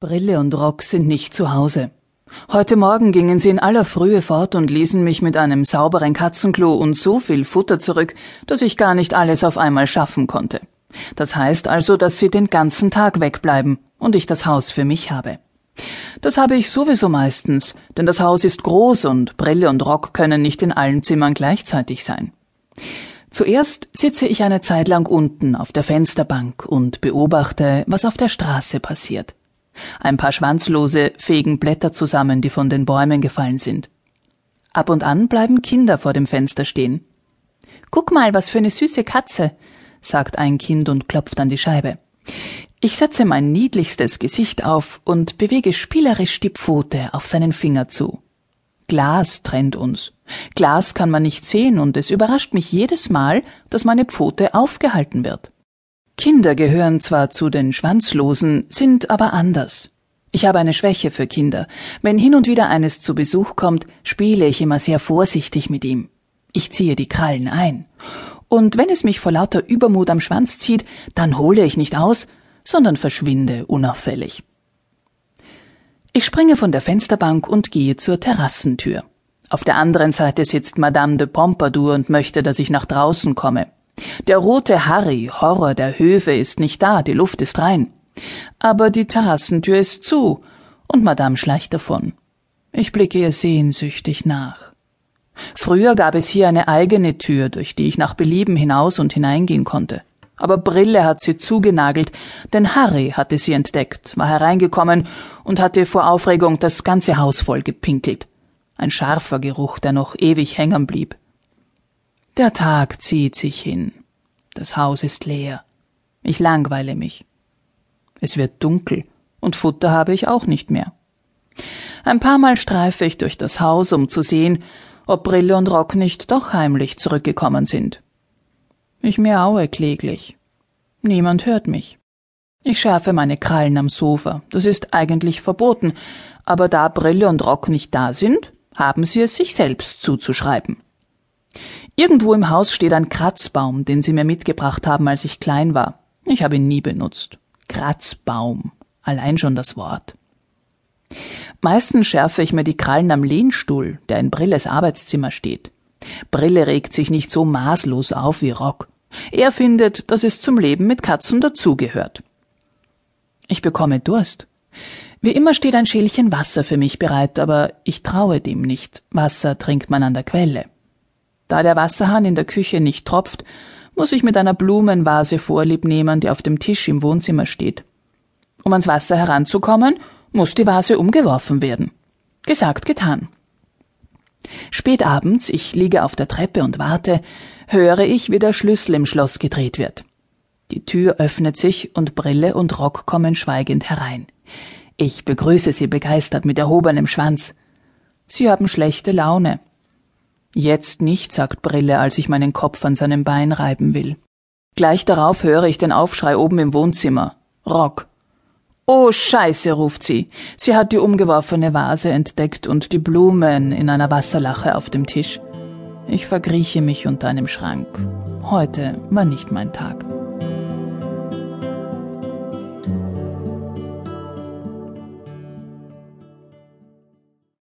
Brille und Rock sind nicht zu Hause. Heute Morgen gingen sie in aller Frühe fort und ließen mich mit einem sauberen Katzenklo und so viel Futter zurück, dass ich gar nicht alles auf einmal schaffen konnte. Das heißt also, dass sie den ganzen Tag wegbleiben und ich das Haus für mich habe. Das habe ich sowieso meistens, denn das Haus ist groß und Brille und Rock können nicht in allen Zimmern gleichzeitig sein. Zuerst sitze ich eine Zeit lang unten auf der Fensterbank und beobachte, was auf der Straße passiert. Ein paar Schwanzlose fegen Blätter zusammen, die von den Bäumen gefallen sind. Ab und an bleiben Kinder vor dem Fenster stehen. Guck mal, was für eine süße Katze, sagt ein Kind und klopft an die Scheibe. Ich setze mein niedlichstes Gesicht auf und bewege spielerisch die Pfote auf seinen Finger zu. Glas trennt uns. Glas kann man nicht sehen und es überrascht mich jedes Mal, dass meine Pfote aufgehalten wird. Kinder gehören zwar zu den Schwanzlosen, sind aber anders. Ich habe eine Schwäche für Kinder. Wenn hin und wieder eines zu Besuch kommt, spiele ich immer sehr vorsichtig mit ihm. Ich ziehe die Krallen ein. Und wenn es mich vor lauter Übermut am Schwanz zieht, dann hole ich nicht aus, sondern verschwinde unauffällig. Ich springe von der Fensterbank und gehe zur Terrassentür. Auf der anderen Seite sitzt Madame de Pompadour und möchte, dass ich nach draußen komme. Der rote Harry, Horror der Höfe, ist nicht da, die Luft ist rein. Aber die Terrassentür ist zu, und Madame schleicht davon. Ich blicke ihr sehnsüchtig nach. Früher gab es hier eine eigene Tür, durch die ich nach Belieben hinaus und hineingehen konnte. Aber Brille hat sie zugenagelt, denn Harry hatte sie entdeckt, war hereingekommen und hatte vor Aufregung das ganze Haus voll gepinkelt. Ein scharfer Geruch, der noch ewig hängen blieb. Der Tag zieht sich hin. Das Haus ist leer. Ich langweile mich. Es wird dunkel und Futter habe ich auch nicht mehr. Ein paar Mal streife ich durch das Haus, um zu sehen, ob Brille und Rock nicht doch heimlich zurückgekommen sind. Ich miaue kläglich. Niemand hört mich. Ich schärfe meine Krallen am Sofa. Das ist eigentlich verboten, aber da Brille und Rock nicht da sind, haben sie es sich selbst zuzuschreiben. Irgendwo im Haus steht ein Kratzbaum, den Sie mir mitgebracht haben, als ich klein war. Ich habe ihn nie benutzt. Kratzbaum. Allein schon das Wort. Meistens schärfe ich mir die Krallen am Lehnstuhl, der in Brilles Arbeitszimmer steht. Brille regt sich nicht so maßlos auf wie Rock. Er findet, dass es zum Leben mit Katzen dazugehört. Ich bekomme Durst. Wie immer steht ein Schälchen Wasser für mich bereit, aber ich traue dem nicht. Wasser trinkt man an der Quelle. Da der Wasserhahn in der Küche nicht tropft, muss ich mit einer Blumenvase Vorlieb nehmen, die auf dem Tisch im Wohnzimmer steht. Um ans Wasser heranzukommen, muss die Vase umgeworfen werden. Gesagt, getan. Spät abends, ich liege auf der Treppe und warte, höre ich, wie der Schlüssel im Schloss gedreht wird. Die Tür öffnet sich und Brille und Rock kommen schweigend herein. Ich begrüße sie begeistert mit erhobenem Schwanz. Sie haben schlechte Laune. Jetzt nicht, sagt Brille, als ich meinen Kopf an seinem Bein reiben will. Gleich darauf höre ich den Aufschrei oben im Wohnzimmer. Rock. Oh Scheiße, ruft sie. Sie hat die umgeworfene Vase entdeckt und die Blumen in einer Wasserlache auf dem Tisch. Ich verkrieche mich unter einem Schrank. Heute war nicht mein Tag.